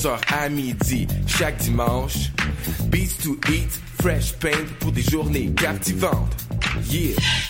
11h à midi, chaque dimanche. Beats to eat, fresh paint pour des journées captivantes. Yeah!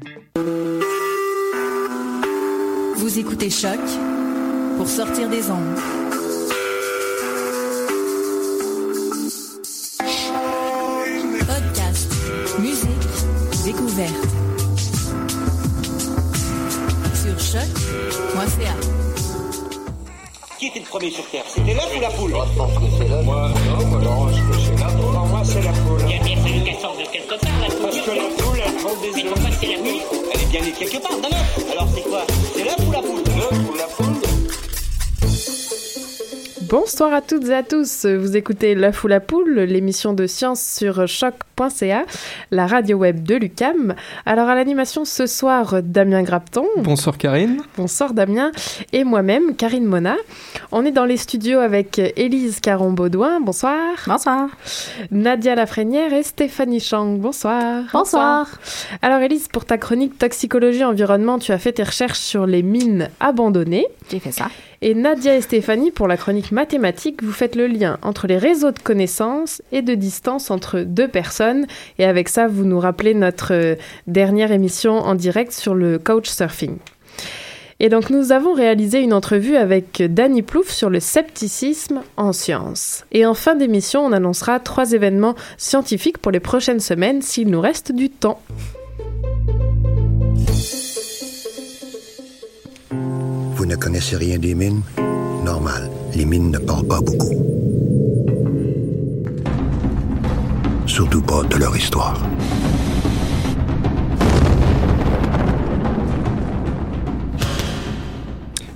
Vous écoutez Choc pour sortir des ondes. Podcast, musique, découverte. Sur choc.ca. Qui était le premier sur Terre? C'était l'œuf ou la poule? Moi, je pense que c'est l'œuf. Moi, non, moi, non, je pense que c'est la poule. Non, moi, c'est la poule. Il a bien fallu qu'elle sorte de quelque part, la poule. Parce que la poule, poule elle est bien née quelque part, d'un œuf. Alors, c'est quoi? C'est l'œuf ou la poule? Bonsoir à toutes et à tous. Vous écoutez L'œuf ou la poule, l'émission de science sur choc.ca, la radio web de Lucam. Alors à l'animation ce soir, Damien Grapton. Bonsoir Karine. Bonsoir Damien. Et moi-même, Karine Mona. On est dans les studios avec Élise Caron-Baudouin. Bonsoir. Bonsoir. Nadia Lafrenière et Stéphanie Chang. Bonsoir. Bonsoir. Alors Élise, pour ta chronique toxicologie environnement, tu as fait tes recherches sur les mines abandonnées. J'ai fait ça. Et Nadia et Stéphanie, pour la chronique mathématique, vous faites le lien entre les réseaux de connaissances et de distance entre deux personnes. Et avec ça, vous nous rappelez notre euh, dernière émission en direct sur le coach surfing. Et donc, nous avons réalisé une entrevue avec Danny Plouf sur le scepticisme en sciences. Et en fin d'émission, on annoncera trois événements scientifiques pour les prochaines semaines s'il nous reste du temps. Vous ne connaissez rien des mines? Normal. Les mines ne parlent pas beaucoup. Surtout pas de leur histoire.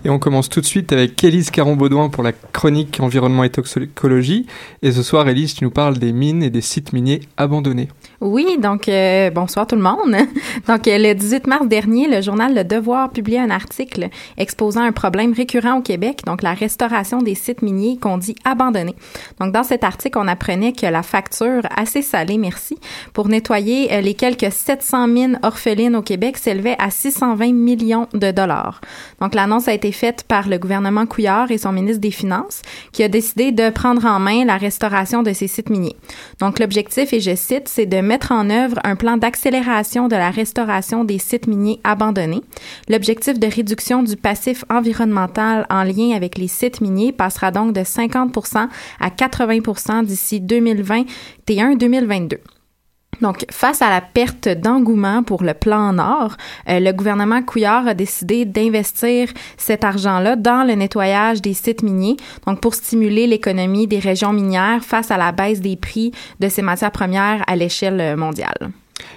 Et on commence tout de suite avec Élise Caron-Baudouin pour la chronique environnement et toxicologie. Et ce soir, Élise, tu nous parles des mines et des sites miniers abandonnés. Oui, donc euh, bonsoir tout le monde. Donc euh, le 18 mars dernier, le journal Le Devoir publiait un article exposant un problème récurrent au Québec, donc la restauration des sites miniers qu'on dit abandonnés. Donc dans cet article, on apprenait que la facture assez salée, merci, pour nettoyer euh, les quelques 700 mines orphelines au Québec s'élevait à 620 millions de dollars. Donc l'annonce a été faite par le gouvernement Couillard et son ministre des Finances qui a décidé de prendre en main la restauration de ces sites miniers. Donc l'objectif, et je cite, c'est de mettre en œuvre un plan d'accélération de la restauration des sites miniers abandonnés. L'objectif de réduction du passif environnemental en lien avec les sites miniers passera donc de 50% à 80% d'ici 2021-2022. Donc, face à la perte d'engouement pour le plan Nord, euh, le gouvernement Couillard a décidé d'investir cet argent-là dans le nettoyage des sites miniers, donc pour stimuler l'économie des régions minières face à la baisse des prix de ces matières premières à l'échelle mondiale.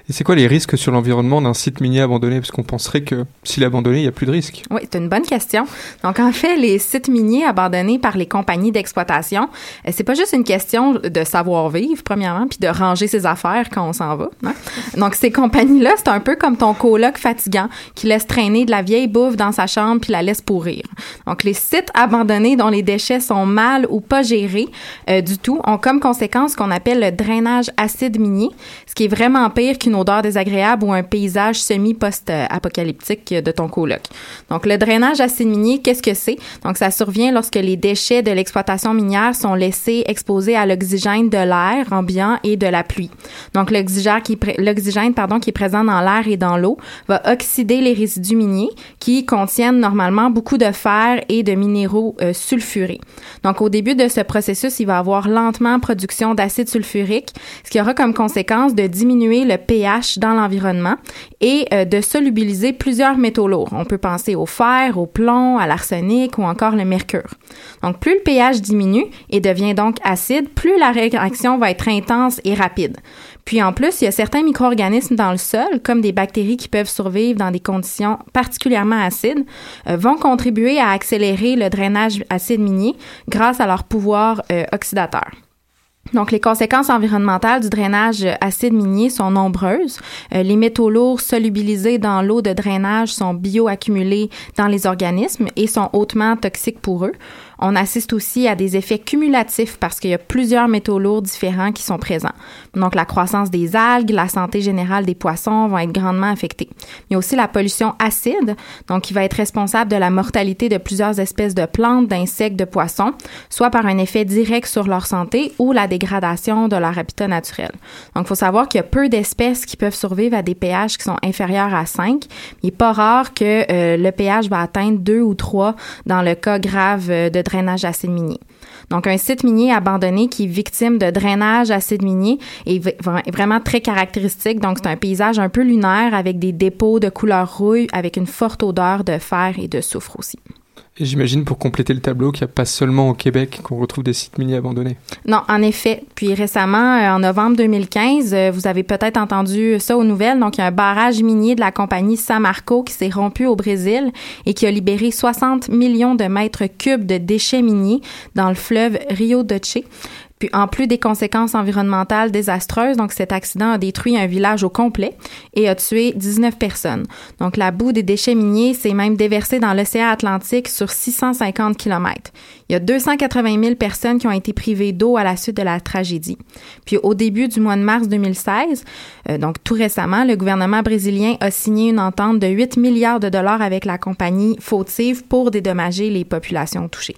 Et c'est quoi les risques sur l'environnement d'un site minier abandonné? Parce qu'on penserait que s'il est abandonné, il n'y a plus de risques. Oui, c'est une bonne question. Donc, en fait, les sites miniers abandonnés par les compagnies d'exploitation, euh, c'est pas juste une question de savoir-vivre, premièrement, puis de ranger ses affaires quand on s'en va. hein. Donc, ces compagnies-là, c'est un peu comme ton coloc fatigant qui laisse traîner de la vieille bouffe dans sa chambre puis la laisse pourrir. Donc, les sites abandonnés dont les déchets sont mal ou pas gérés euh, du tout ont comme conséquence ce qu'on appelle le drainage acide minier, ce qui est vraiment pire qu'une odeur désagréable ou un paysage semi-post-apocalyptique de ton coloc. Donc, le drainage acide minier, qu'est-ce que c'est? Donc, ça survient lorsque les déchets de l'exploitation minière sont laissés exposés à l'oxygène de l'air ambiant et de la pluie. Donc, l'oxygène qui, qui est présent dans l'air et dans l'eau va oxyder les résidus miniers qui contiennent normalement beaucoup de fer et de minéraux euh, sulfurés. Donc, au début de ce processus, il va avoir lentement production d'acide sulfurique, ce qui aura comme conséquence de diminuer le pH dans l'environnement et euh, de solubiliser plusieurs métaux lourds. On peut penser au fer, au plomb, à l'arsenic ou encore le mercure. Donc, plus le pH diminue et devient donc acide, plus la réaction va être intense et rapide. Puis en plus, il y a certains micro-organismes dans le sol, comme des bactéries qui peuvent survivre dans des conditions particulièrement acides, euh, vont contribuer à accélérer le drainage acide minier grâce à leur pouvoir euh, oxydateur. Donc, les conséquences environnementales du drainage acide minier sont nombreuses. Euh, les métaux lourds solubilisés dans l'eau de drainage sont bioaccumulés dans les organismes et sont hautement toxiques pour eux. On assiste aussi à des effets cumulatifs parce qu'il y a plusieurs métaux lourds différents qui sont présents. Donc, la croissance des algues, la santé générale des poissons vont être grandement affectées. Il y a aussi la pollution acide, donc qui va être responsable de la mortalité de plusieurs espèces de plantes, d'insectes, de poissons, soit par un effet direct sur leur santé ou la dégradation de leur habitat naturel. Donc, il faut savoir qu'il y a peu d'espèces qui peuvent survivre à des pH qui sont inférieurs à 5. Il n'est pas rare que euh, le pH va atteindre 2 ou 3 dans le cas grave euh, de drainage acide minier. Donc, un site minier abandonné qui est victime de drainage acide minier est vraiment très caractéristique. Donc, c'est un paysage un peu lunaire avec des dépôts de couleur rouille avec une forte odeur de fer et de soufre aussi. Et j'imagine pour compléter le tableau qu'il n'y a pas seulement au Québec qu'on retrouve des sites miniers abandonnés. Non, en effet. Puis récemment, euh, en novembre 2015, euh, vous avez peut-être entendu ça aux nouvelles. Donc, il y a un barrage minier de la compagnie Samarco qui s'est rompu au Brésil et qui a libéré 60 millions de mètres cubes de déchets miniers dans le fleuve Rio Doce. Puis en plus des conséquences environnementales désastreuses, donc cet accident a détruit un village au complet et a tué 19 personnes. Donc la boue des déchets miniers s'est même déversée dans l'océan Atlantique sur 650 km. Il y a 280 000 personnes qui ont été privées d'eau à la suite de la tragédie. Puis au début du mois de mars 2016, euh, donc tout récemment, le gouvernement brésilien a signé une entente de 8 milliards de dollars avec la compagnie fautive pour dédommager les populations touchées.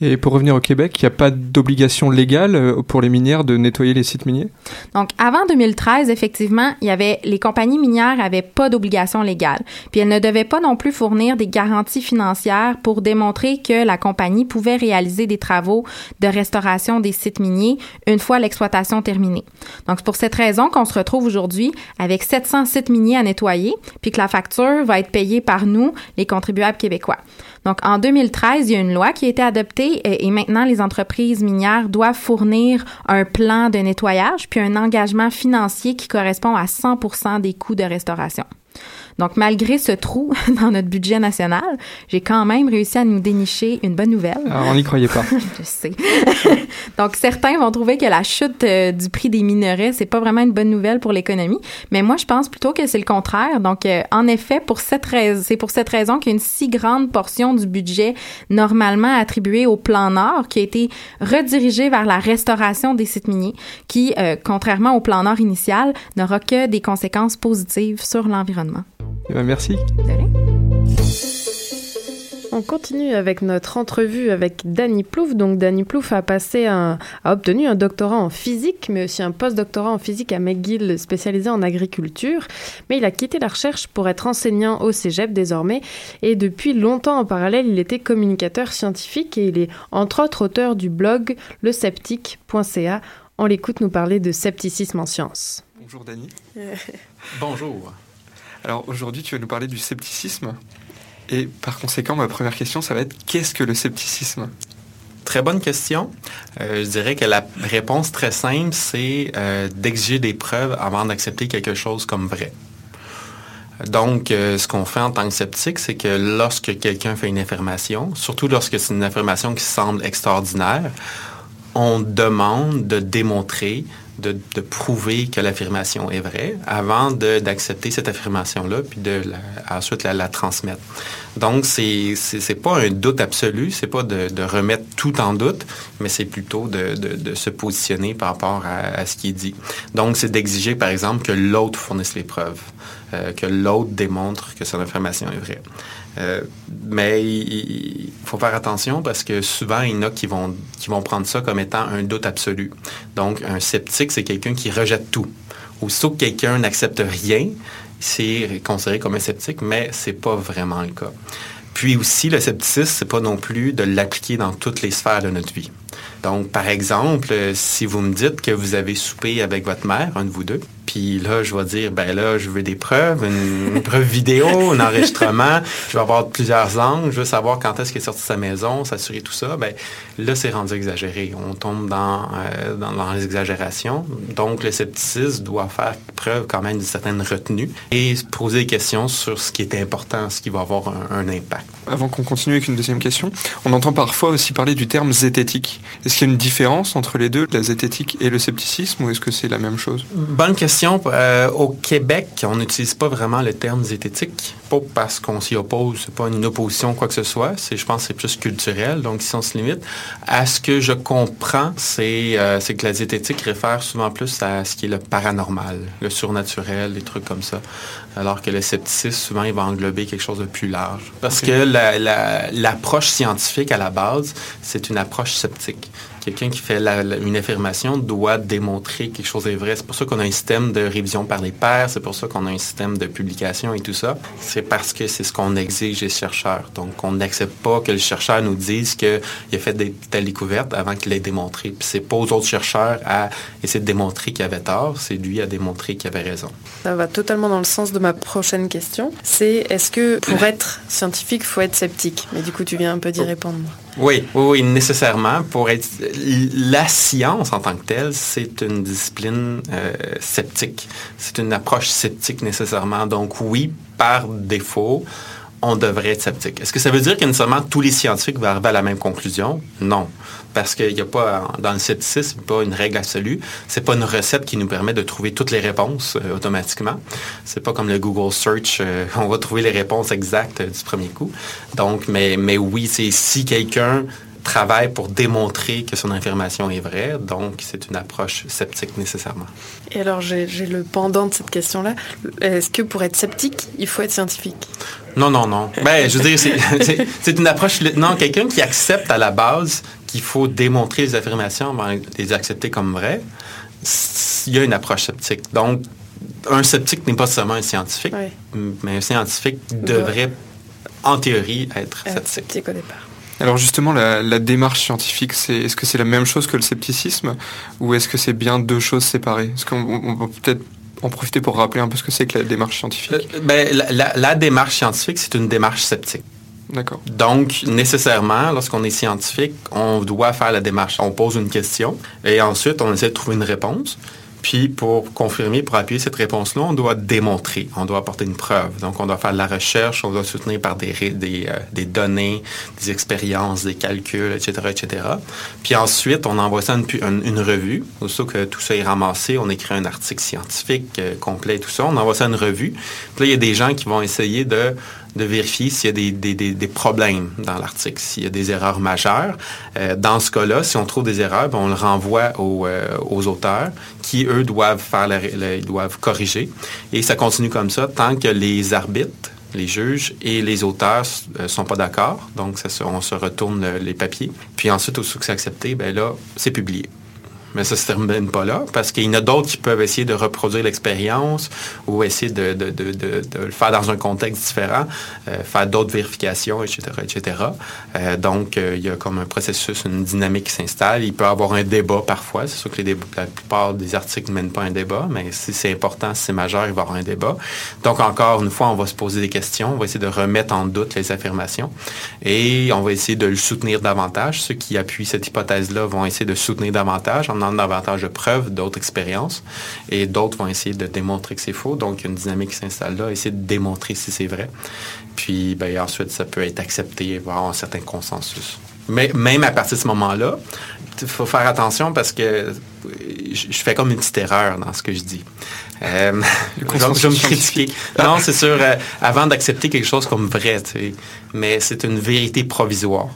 Et pour revenir au Québec, il n'y a pas d'obligation légale euh, pour les minières de nettoyer les sites miniers? Donc avant 2013, effectivement, il y avait les compagnies minières n'avaient pas d'obligation légale. Puis elles ne devaient pas non plus fournir des garanties financières pour démontrer que la compagnie pouvait réaliser des travaux de restauration des sites miniers une fois l'exploitation terminée. Donc, c'est pour cette raison qu'on se retrouve aujourd'hui avec 700 sites miniers à nettoyer, puis que la facture va être payée par nous, les contribuables québécois. Donc, en 2013, il y a une loi qui a été adoptée et, et maintenant, les entreprises minières doivent fournir un plan de nettoyage puis un engagement financier qui correspond à 100% des coûts de restauration. Donc, malgré ce trou dans notre budget national, j'ai quand même réussi à nous dénicher une bonne nouvelle. Alors, on n'y croyait pas. Je sais. Donc, certains vont trouver que la chute euh, du prix des minerais, c'est pas vraiment une bonne nouvelle pour l'économie. Mais moi, je pense plutôt que c'est le contraire. Donc, euh, en effet, pour cette raison, c'est pour cette raison qu'une si grande portion du budget normalement attribué au plan Nord qui a été redirigé vers la restauration des sites miniers, qui, euh, contrairement au plan Nord initial, n'aura que des conséquences positives sur l'environnement. Eh ben, merci. On continue avec notre entrevue avec Danny Plouf. Donc Danny Plouf a passé un, a obtenu un doctorat en physique, mais aussi un post-doctorat en physique à McGill spécialisé en agriculture. Mais il a quitté la recherche pour être enseignant au Cégep désormais. Et depuis longtemps en parallèle, il était communicateur scientifique et il est entre autres auteur du blog lesceptique.ca. On l'écoute nous parler de scepticisme en sciences. Bonjour Danny. Bonjour. Alors aujourd'hui, tu vas nous parler du scepticisme. Et par conséquent, ma première question, ça va être qu'est-ce que le scepticisme? Très bonne question. Euh, je dirais que la réponse très simple, c'est euh, d'exiger des preuves avant d'accepter quelque chose comme vrai. Donc, euh, ce qu'on fait en tant que sceptique, c'est que lorsque quelqu'un fait une affirmation, surtout lorsque c'est une affirmation qui semble extraordinaire, on demande de démontrer de, prouver que l'affirmation est vraie avant d'accepter cette affirmation-là, puis de la, ensuite la, transmettre. Donc, c'est c'est pas un doute absolu, c'est pas de, remettre tout en doute, mais c'est plutôt de, de, se positionner par rapport à, à ce qui est dit. Donc, c'est d'exiger, par exemple, que l'autre fournisse les preuves, euh, que l'autre démontre que son affirmation est vraie. Euh, mais il, faut faire attention parce que souvent, il y en a qui vont, prendre ça comme étant un doute absolu. Donc, un sceptique, c'est quelqu'un qui rejette tout. Aussitôt que quelqu'un n'accepte rien, c'est considéré comme un sceptique, mais c'est pas vraiment le cas. Puis aussi, le scepticisme, c'est pas non plus de l'appliquer dans toutes les sphères de notre vie. Donc, par exemple, si vous me dites que vous avez soupé avec votre mère, un de vous deux, Puis là, je vais dire, ben là, je veux des preuves, une, une preuve vidéo, un enregistrement. Je vais avoir plusieurs angles. Je veux savoir quand est-ce qu'il est sorti de sa maison, s'assurer tout ça. Ben là, c'est rendu exagéré. On tombe dans, euh, dans, dans les exagérations. Donc, le scepticisme doit faire preuve quand même d'une certaine retenue et se poser des questions sur ce qui est important, ce qui va avoir un, un impact. Avant qu'on continue avec une deuxième question, on entend parfois aussi parler du terme zététique. Est-ce qu'il y a une différence entre les deux, la zététique et le scepticisme, ou est-ce que c'est la même chose? Bonne question. Euh, au Québec, on n'utilise pas vraiment le terme zététique, pas parce qu'on s'y oppose, c'est pas une opposition quoi que ce soit. C'est, je pense, que c'est plus culturel. Donc, si on se limite, à ce que je comprends, c'est, euh, c'est que la zététique réfère souvent plus à ce qui est le paranormal, le surnaturel, des trucs comme ça. Alors que le scepticisme, souvent, il va englober quelque chose de plus large. Parce que la- la- l'approche scientifique, à la base, c'est une approche sceptique. Quelqu'un qui fait la- la- une affirmation doit démontrer que quelque chose est vrai. C'est pour ça qu'on a un système de révision par les pairs, c'est pour ça qu'on a un système de publication et tout ça. C'est parce que c'est ce qu'on exige des chercheurs. Donc, on n'accepte pas que le chercheur nous dise qu'il a fait des telles découvertes avant qu'il l'ait démontré. Puis c'est pas aux autres chercheurs à essayer de démontrer qu'il avait tort, c'est lui à démontrer qu'il avait raison. Ça va totalement dans le sens de ma prochaine question. C'est est-ce que pour être scientifique, il faut être sceptique? Mais du coup, tu viens un peu d'y répondre. Oui, oui, nécessairement. Pour être la science en tant que telle, c'est une discipline euh, sceptique. C'est une approche sceptique nécessairement. Donc oui, par défaut, on devrait être sceptique. Est-ce que ça veut dire que nécessairement tous les scientifiques vont arriver à la même conclusion? Non, parce qu'il n'y a pas dans le scepticisme pas une règle absolue. C'est pas une recette qui nous permet de trouver toutes les réponses euh, automatiquement. C'est pas comme le Google Search, euh, on va trouver les réponses exactes euh, du premier coup. Donc, mais mais oui, c'est si quelqu'un travaille pour démontrer que son affirmation est vraie, donc c'est une approche sceptique nécessairement. Et alors, j'ai le pendant de cette question-là. Est-ce que pour être sceptique, il faut être scientifique? Non, non, non. Ben, je veux dire, c'est une approche. Non, quelqu'un qui accepte à la base qu'il faut démontrer les affirmations avant de les accepter comme vraies, il y a une approche sceptique. Donc, un sceptique n'est pas seulement un scientifique, mais un scientifique devrait, en théorie, être sceptique. sceptique au départ. Alors justement, la, la démarche scientifique, c'est est-ce que c'est la même chose que le scepticisme ou est-ce que c'est bien deux choses séparées? Est-ce qu'on on peut peut-être en profiter pour rappeler un peu ce que c'est que la démarche scientifique? Euh, ben, la, la- la démarche scientifique, c'est une démarche sceptique. D'accord. Donc, nécessairement, lorsqu'on est scientifique, on doit faire la démarche. On pose une question et ensuite, on essaie de trouver une réponse. Puis, pour confirmer, pour appuyer cette réponse-là, on doit démontrer, on doit apporter une preuve. Donc, on doit faire de la recherche, on doit soutenir par euh, des données, des expériences, des calculs, etc., etc. Puis ensuite, on envoie ça à une revue. Aussitôt que tout ça est ramassé, on écrit un article scientifique euh, complet, tout ça. On envoie ça à une revue. Puis là, il y a des gens qui vont essayer de de vérifier s'il y a des, problèmes dans l'article, s'il y a des erreurs majeures. Euh, dans ce cas-là, si on trouve des erreurs, ben, on le renvoie aux, euh, aux auteurs qui, eux, doivent corriger. Et ça continue comme ça tant que les arbitres, les juges et les auteurs ne sont pas d'accord. Donc, ça on se retourne le- les papiers. Puis ensuite, aussitôt que c'est accepté, ben là, c'est publié. Mais ça ne se termine pas là, parce qu'il y en a d'autres qui peuvent essayer de reproduire l'expérience ou essayer de, le faire dans un contexte différent, euh, faire d'autres vérifications, etc., etc. Euh, donc, euh, il y a comme un processus, une dynamique qui s'installe. Il peut y avoir un débat parfois. C'est sûr que les débats- la plupart des articles ne mènent pas un débat, mais si c'est important, si c'est majeur, il va y avoir un débat. Donc, encore une fois, on va se poser des questions. On va essayer de remettre en doute les affirmations et on va essayer de le soutenir davantage. Ceux qui appuient cette hypothèse-là vont essayer de soutenir davantage donnant davantage de preuves, d'autres expériences, et d'autres vont essayer de démontrer que c'est faux. Donc, il y a une dynamique qui s'installe là, essayer de démontrer si c'est vrai. Puis, ben, ensuite, ça peut être accepté, y avoir un certain consensus. Mais même à partir de ce moment-là, il faut faire attention parce que je fais comme une petite erreur dans ce que je dis. Euh, je, vais- je vais me critiquer. Non, c'est sûr, euh, avant d'accepter quelque chose comme vrai, tu sais, mais c'est une vérité provisoire.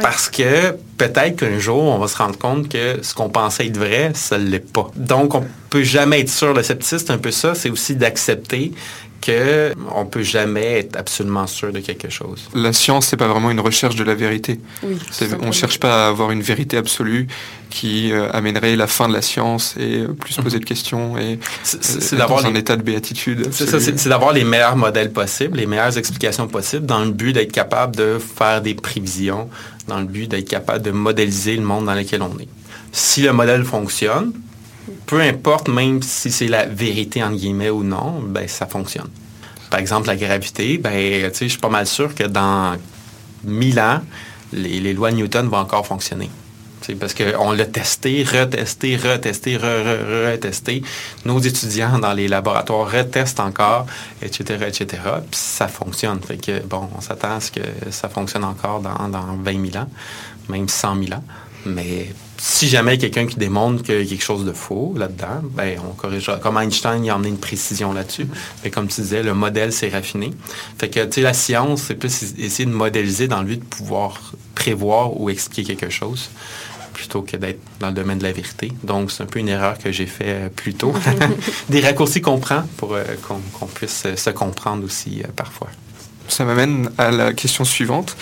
Parce que peut-être qu'un jour, on va se rendre compte que ce qu'on pensait être vrai, ça ne l'est pas. Donc, on peut jamais être sûr. Le scepticisme, c'est un peu ça. C'est aussi d'accepter que on peut jamais être absolument sûr de quelque chose. La science, c'est pas vraiment une recherche de la vérité. Oui. On cherche pas à avoir une vérité absolue qui euh, amènerait la fin de la science et euh, plus se poser de questions et C'est- euh, d'avoir un les- état de béatitude. C'est d'avoir les meilleurs modèles possibles, les meilleures explications possibles, dans le but d'être capable de faire des prévisions, dans le but d'être capable de modéliser le monde dans lequel on est. Si le modèle fonctionne, peu importe, même si c'est la vérité en guillemets ou non, ben ça fonctionne. Par exemple, la gravité, ben, je suis pas mal sûr que dans 1000 ans, les, lois de Newton vont encore fonctionner. Parce qu'on l'a testé, retesté, retesté, retesté. Nos étudiants dans les laboratoires retestent encore, etc., etc. Puis ça fonctionne. Bon, on s'attend à ce que ça fonctionne encore dans, dans 20 000 ans, même 100 000 ans. Mais si jamais quelqu'un qui démontre qu'il y a quelque chose de faux là-dedans, ben on corrigera. Comme Einstein, il a emmené une précision là-dessus. Mais comme tu disais, le modèle s'est raffiné. Fait que, tu sais, la science, c'est plus essayer de modéliser dans le but de pouvoir prévoir ou expliquer quelque chose plutôt que d'être dans le domaine de la vérité. Donc, c'est un peu une erreur que j'ai fait euh, plus tôt. Des raccourcis qu'on prend pour euh, qu'on puisse euh, se comprendre aussi parfois ça m'amène à la question suivante.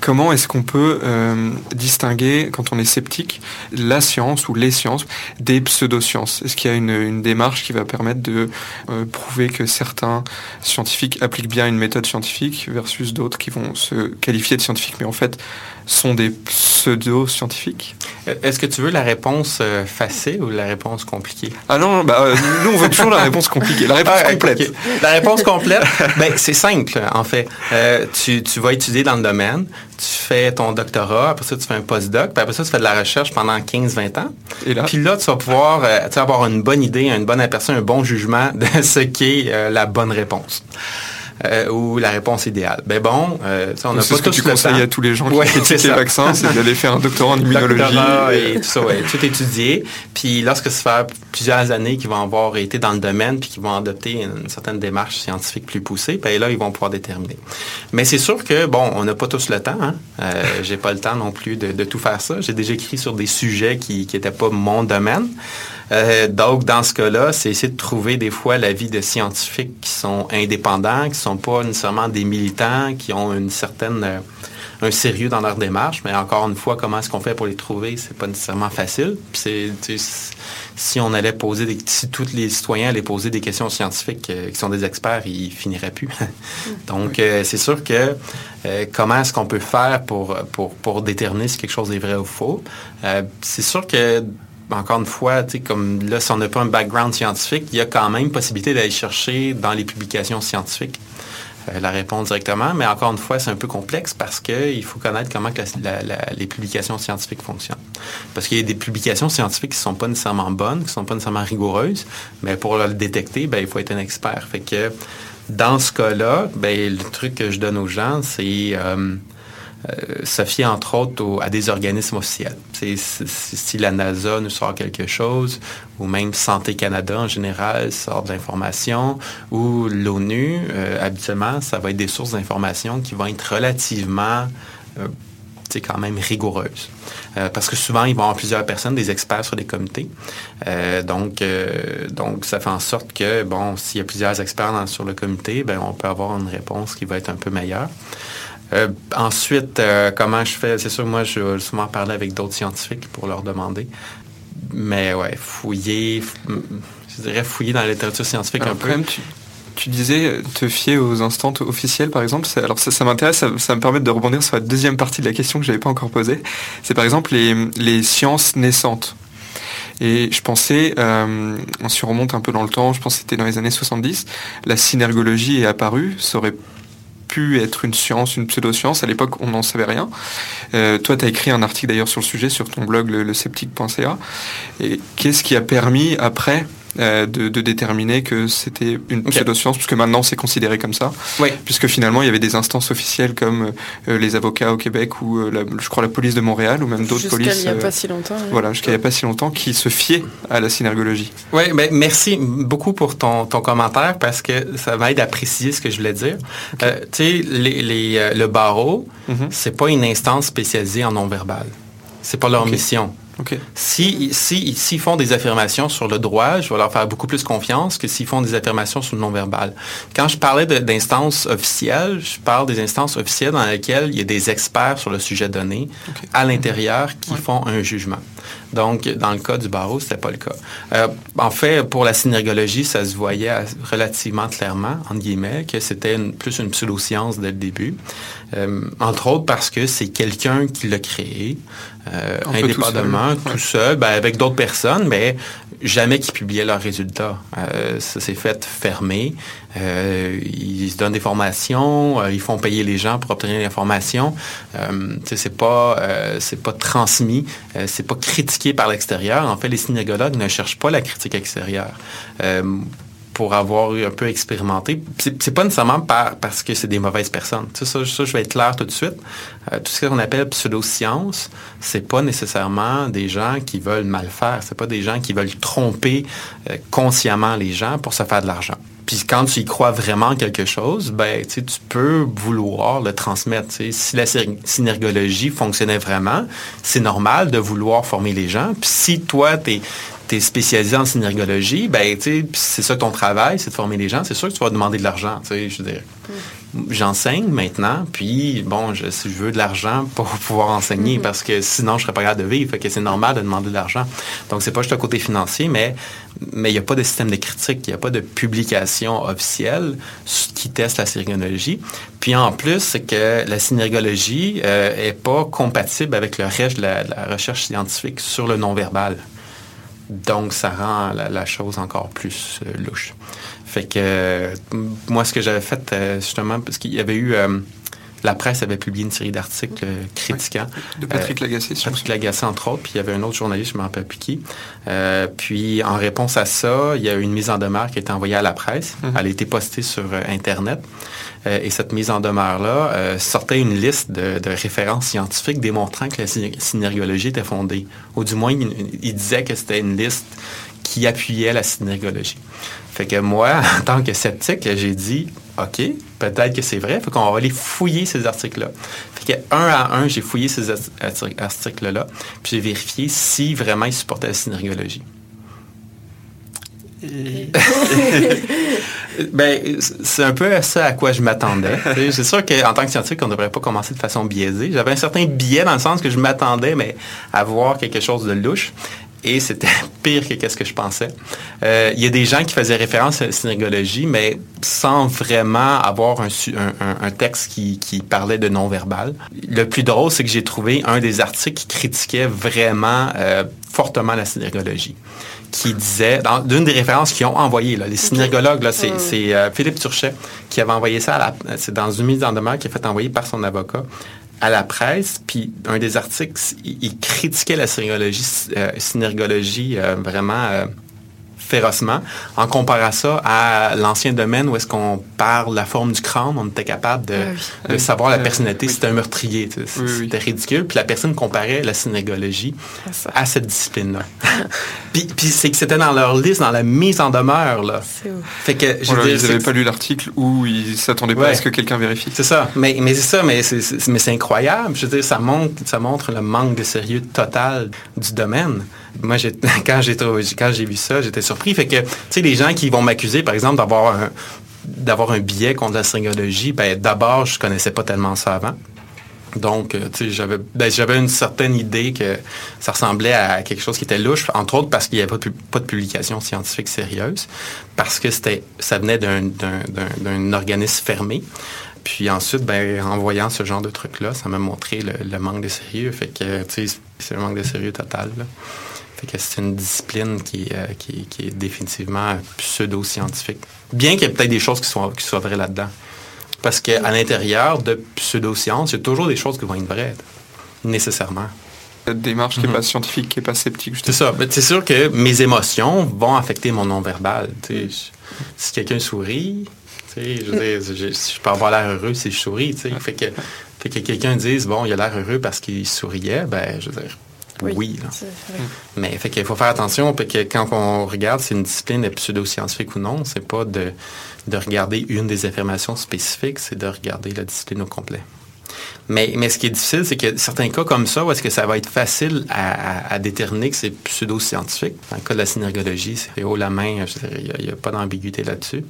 Comment est-ce qu'on peut euh, distinguer, quand on est sceptique, la science ou les sciences des pseudosciences? Est-ce qu'il y a une, démarche qui va permettre de euh, prouver que certains scientifiques appliquent bien une méthode scientifique versus d'autres qui vont se qualifier de scientifiques mais en fait sont des pseudo-scientifiques? Est-ce que tu veux la réponse facile ou la réponse compliquée? Ah non, bah, nous on veut toujours la réponse compliquée, la réponse ah, complète. La réponse complète, ben, c'est simple en fait. Euh, tu, tu, vas étudier dans le domaine, tu fais ton doctorat, après ça, tu fais un postdoc, puis après ça, tu fais de la recherche pendant 15-20 ans. Et là? Puis là, tu vas pouvoir euh, avoir une bonne idée, une bonne aperçu, un bon jugement de ce qui est euh, la bonne réponse. Euh, ou la réponse idéale. Ben bon, euh, on n'a pas ce que tu conseilles à tous les gens qui ouais, critiquent les vaccins, c'est d'aller faire un doctorat en immunologie. et tout ça, ouais, tout étudier. Puis lorsque ça fait plusieurs années qu'ils vont avoir été dans le domaine, puis qu'ils vont adopter une, certaine démarche scientifique plus poussée, ben là, ils vont pouvoir déterminer. Mais c'est sûr que, bon, on n'a pas tous le temps. Hein? Euh, J'ai pas le temps non plus de, de tout faire ça. J'ai déjà écrit sur des sujets qui n'étaient pas mon domaine. Euh, donc, dans ce cas-là, c'est essayer de trouver des fois l'avis de scientifiques qui sont indépendants, qui ne sont pas nécessairement des militants, qui ont une certaine euh, un sérieux dans leur démarche. Mais encore une fois, comment est-ce qu'on fait pour les trouver C'est pas nécessairement facile. Puis si on allait poser des, si tous les citoyens allaient poser des questions scientifiques euh, qui sont des experts, ils finiraient plus. Donc, c'est sûr que comment est-ce qu'on peut faire pour, pour, pour déterminer si quelque chose est vrai ou faux? c'est sûr que encore une fois, comme là, si on n'a pas un background scientifique, il y a quand même possibilité d'aller chercher dans les publications scientifiques euh, la réponse directement. Mais encore une fois, c'est un peu complexe parce qu'il faut connaître comment les publications scientifiques fonctionnent. Parce qu'il y a des publications scientifiques qui ne sont pas nécessairement bonnes, qui ne sont pas nécessairement rigoureuses, mais pour le détecter, ben, il faut être un expert. Dans ce cas-là, ben, le truc que je donne aux gens, c'est... Euh, euh, se fier entre autres à des organismes officiels. Si la NASA nous sort quelque chose, ou même Santé Canada en général sort de l'information, ou l'ONU, euh, habituellement, ça va être des sources d'information qui vont être relativement euh, quand même rigoureuses. parce que souvent, ils vont avoir plusieurs personnes, des experts sur les comités. donc, donc, ça fait en sorte que, bon, s'il y a plusieurs experts sur le comité, ben, on peut avoir une réponse qui va être un peu meilleure. Euh, ensuite, euh, comment je fais? C'est sûr, moi, je vais souvent parler avec d'autres scientifiques pour leur demander. Mais ouais, fouiller, je dirais fouiller dans la littérature scientifique un peu. tu, disais te fier aux instants officiels, par exemple. Alors ça, m'intéresse, ça, me permet de rebondir sur la deuxième partie de la question que je n'avais pas encore posée. C'est par exemple les, sciences naissantes. Et je pensais, euh, on s'y remonte un peu dans le temps, je pense que c'était dans les années 70, la synergologie est apparue, ça aurait pu être une science, une pseudo-science. À l'époque, on n'en savait rien. Euh, toi, tu as écrit un article d'ailleurs sur le sujet sur ton blog, le, le sceptique.ca. Et qu'est-ce qui a permis après euh, de, déterminer que c'était une pseudo-science, puisque maintenant c'est considéré comme ça. Oui. Puisque finalement, il y avait des instances officielles comme euh, les avocats au Québec ou, euh, je crois, la police de Montréal ou même d'autres polices. Jusqu'à il n'y a pas si longtemps. Voilà, jusqu'à il n'y a pas si longtemps, qui se fiaient à la synergologie. Oui, ben, merci beaucoup pour ton, ton commentaire parce que ça m'aide à préciser ce que je voulais dire. tu sais, les, le barreau, mm-hmm. c'est pas une instance spécialisée en non-verbal. C'est pas leur mission. Si S'ils si, font des affirmations sur le droit, je vais leur faire beaucoup plus confiance que s'ils font des affirmations sur le non-verbal. Quand je parlais d'instances officielles, je parle des instances officielles dans lesquelles il y a des experts sur le sujet donné à l'intérieur qui font un jugement. Donc, dans le cas du barreau, ce n'était pas le cas. Euh, en fait, pour la synergologie, ça se voyait relativement clairement, entre guillemets, que c'était plus une pseudo-science dès le début. Euh, entre autres parce que c'est quelqu'un qui l'a créé, euh, indépendamment, tout seul, ben, avec d'autres personnes, mais jamais qu'ils publiaient leurs résultats. Euh, ça s'est fait fermer. Euh, ils se donnent des formations, euh, ils font payer les gens pour obtenir l'information. Euh, c'est pas euh, c'est pas transmis, euh, c'est pas critiqué par l'extérieur. En fait, les synagogues ne cherchent pas la critique extérieure. Pour avoir un peu expérimenté. C'est pas nécessairement par- parce que c'est des mauvaises personnes. Ça, je vais être clair tout de suite. Euh, tout ce qu'on appelle pseudo-science, c'est pas nécessairement des gens qui veulent mal faire. C'est pas des gens qui veulent tromper euh, consciemment les gens pour se faire de l'argent. Puis quand tu y crois vraiment en quelque chose, ben tu peux vouloir le transmettre. Si la sy- synergologie fonctionnait vraiment, c'est normal de vouloir former les gens. Puis si toi, tu es spécialisé en synergologie, ben tu sais, puis c'est ça ton travail, c'est de former les gens. C'est sûr que tu vas demander de l'argent. Je veux dire, j'enseigne maintenant, puis bon, je, si je veux de l'argent pour pouvoir enseigner, parce que sinon je serais pas capable de vivre. Fait que c'est normal de demander de l'argent. Donc c'est pas juste le côté financier, mais mais il n'y a pas de système de critique, il n'y a pas de publication officielle qui teste la synergologie. Puis en plus, c'est que la synergologie euh, est pas compatible avec le reste de la, de la recherche scientifique sur le non-verbal. Donc, ça rend la, chose encore plus euh, louche. Fait que euh, moi, ce que j'avais fait, euh, justement, parce qu'il y avait eu... la presse avait publié une série d'articles euh, critiquant. De Patrick Euh, Lagacé, si Patrick Lagacé, entre autres, puis il y avait un autre journaliste, je ne me rappelle plus qui. Euh, puis, en réponse à ça, il y a eu une mise en demeure qui a été envoyée à la presse. Mhm. Elle a été postée sur Internet. Et cette mise en demeure-là sortait une liste de, de références scientifiques démontrant que la syner- synergologie était fondée. Ou du moins, il, il disait que c'était une liste qui appuyait la synergologie. Fait que moi, en tant que sceptique, j'ai dit, OK, peut-être que c'est vrai. Fait qu'on va aller fouiller ces articles-là. Fait que un à un, j'ai fouillé ces arti- articles-là, puis j'ai vérifié si vraiment ils supportaient la synergologie. ben, c'est un peu à ça à quoi je m'attendais. C'est sûr qu'en tant que scientifique, on ne devrait pas commencer de façon biaisée. J'avais un certain biais dans le sens que je m'attendais, mais à voir quelque chose de louche. Et c'était pire que qu'est-ce que je pensais. Euh, Il y a des gens qui faisaient référence à la synergologie, mais sans vraiment avoir un, un- texte qui, qui parlait de non-verbal. Le plus drôle, c'est que j'ai trouvé un des articles qui critiquait vraiment euh, fortement la synergologie qui disait, dans des références qu'ils ont envoyées, là, les synergologues, là, c'est, Mm. c'est, euh, Philippe Turchet qui avait envoyé ça, à la, c'est dans une mise en demeure qui a fait envoyer par son avocat à la presse, puis un des articles, il, il critiquait la synergologie, euh, synergologie euh, vraiment euh, férocement, en comparant ça à l'ancien domaine où est-ce qu'on parle la forme du crâne, on était capable de, de savoir la Euh, personnalité, oui. c'était un meurtrier. tu sais. Oui, oui. C'était ridicule. Puis la personne comparait la synergologie à cette discipline-là. puis puis c'est que c'était dans leur liste, dans la mise en demeure. Là. Fait que, je Voilà, dire, ils n'avaient pas lu l'article ou ils s'attendaient pas Ouais. à ce que quelqu'un vérifie. c'est ça. Mais, mais c'est ça, mais c'est, c'est- mais c'est incroyable. Je veux dire, ça montre, ça montre le manque de sérieux total du domaine. Moi, quand j'ai, vu ça, j'étais surpris. Fait que, tu sais, les gens qui vont m'accuser, par exemple, d'avoir un, d'avoir un biais contre la synergologie, ben, d'abord, je connaissais pas tellement ça avant. Donc, euh, tu sais, j'avais, ben, j'avais une certaine idée que ça ressemblait à quelque chose qui était louche, entre autres parce qu'il n'y avait pas de, publication scientifique sérieuse, parce que c'était, ça venait d'un, d'un, d'un- d'un organisme fermé. Puis ensuite, ben, en voyant ce genre de truc-là, ça m'a montré le, le manque de sérieux. Fait que, tu sais, c'est un manque de sérieux total. Fait que c'est une discipline qui, euh, qui, qui est définitivement pseudo-scientifique. Bien qu'il y ait peut-être des choses qui soient, qui soient vraies là-dedans. Parce qu'à l'intérieur de pseudo-science, il y a toujours des choses qui vont être vraies, nécessairement. Cette démarche qui Mhm. n'est pas scientifique, qui n'est pas sceptique. C'est ça. Mais C'est sûr que mes émotions vont affecter mon non-verbal. Si quelqu'un sourit, je, veux dire, je, je peux avoir l'air heureux si je souris. Fait que, fait que quelqu'un dise, bon, il a l'air heureux parce qu'il souriait, ben, je veux dire, oui. vrai. Mais fait qu'il faut faire attention, puis que quand on regarde si une discipline est pseudo-scientifique ou non, c'est pas de, de regarder une des affirmations spécifiques, c'est de regarder la discipline au complet. Mais, mais ce qui est difficile, c'est que certains cas comme ça, où est-ce que ça va être facile à, à- à déterminer que c'est pseudo-scientifique? Dans le cas de la synergologie, c'est haut la main, je dirais, il n'y a, pas d'ambiguïté là-dessus.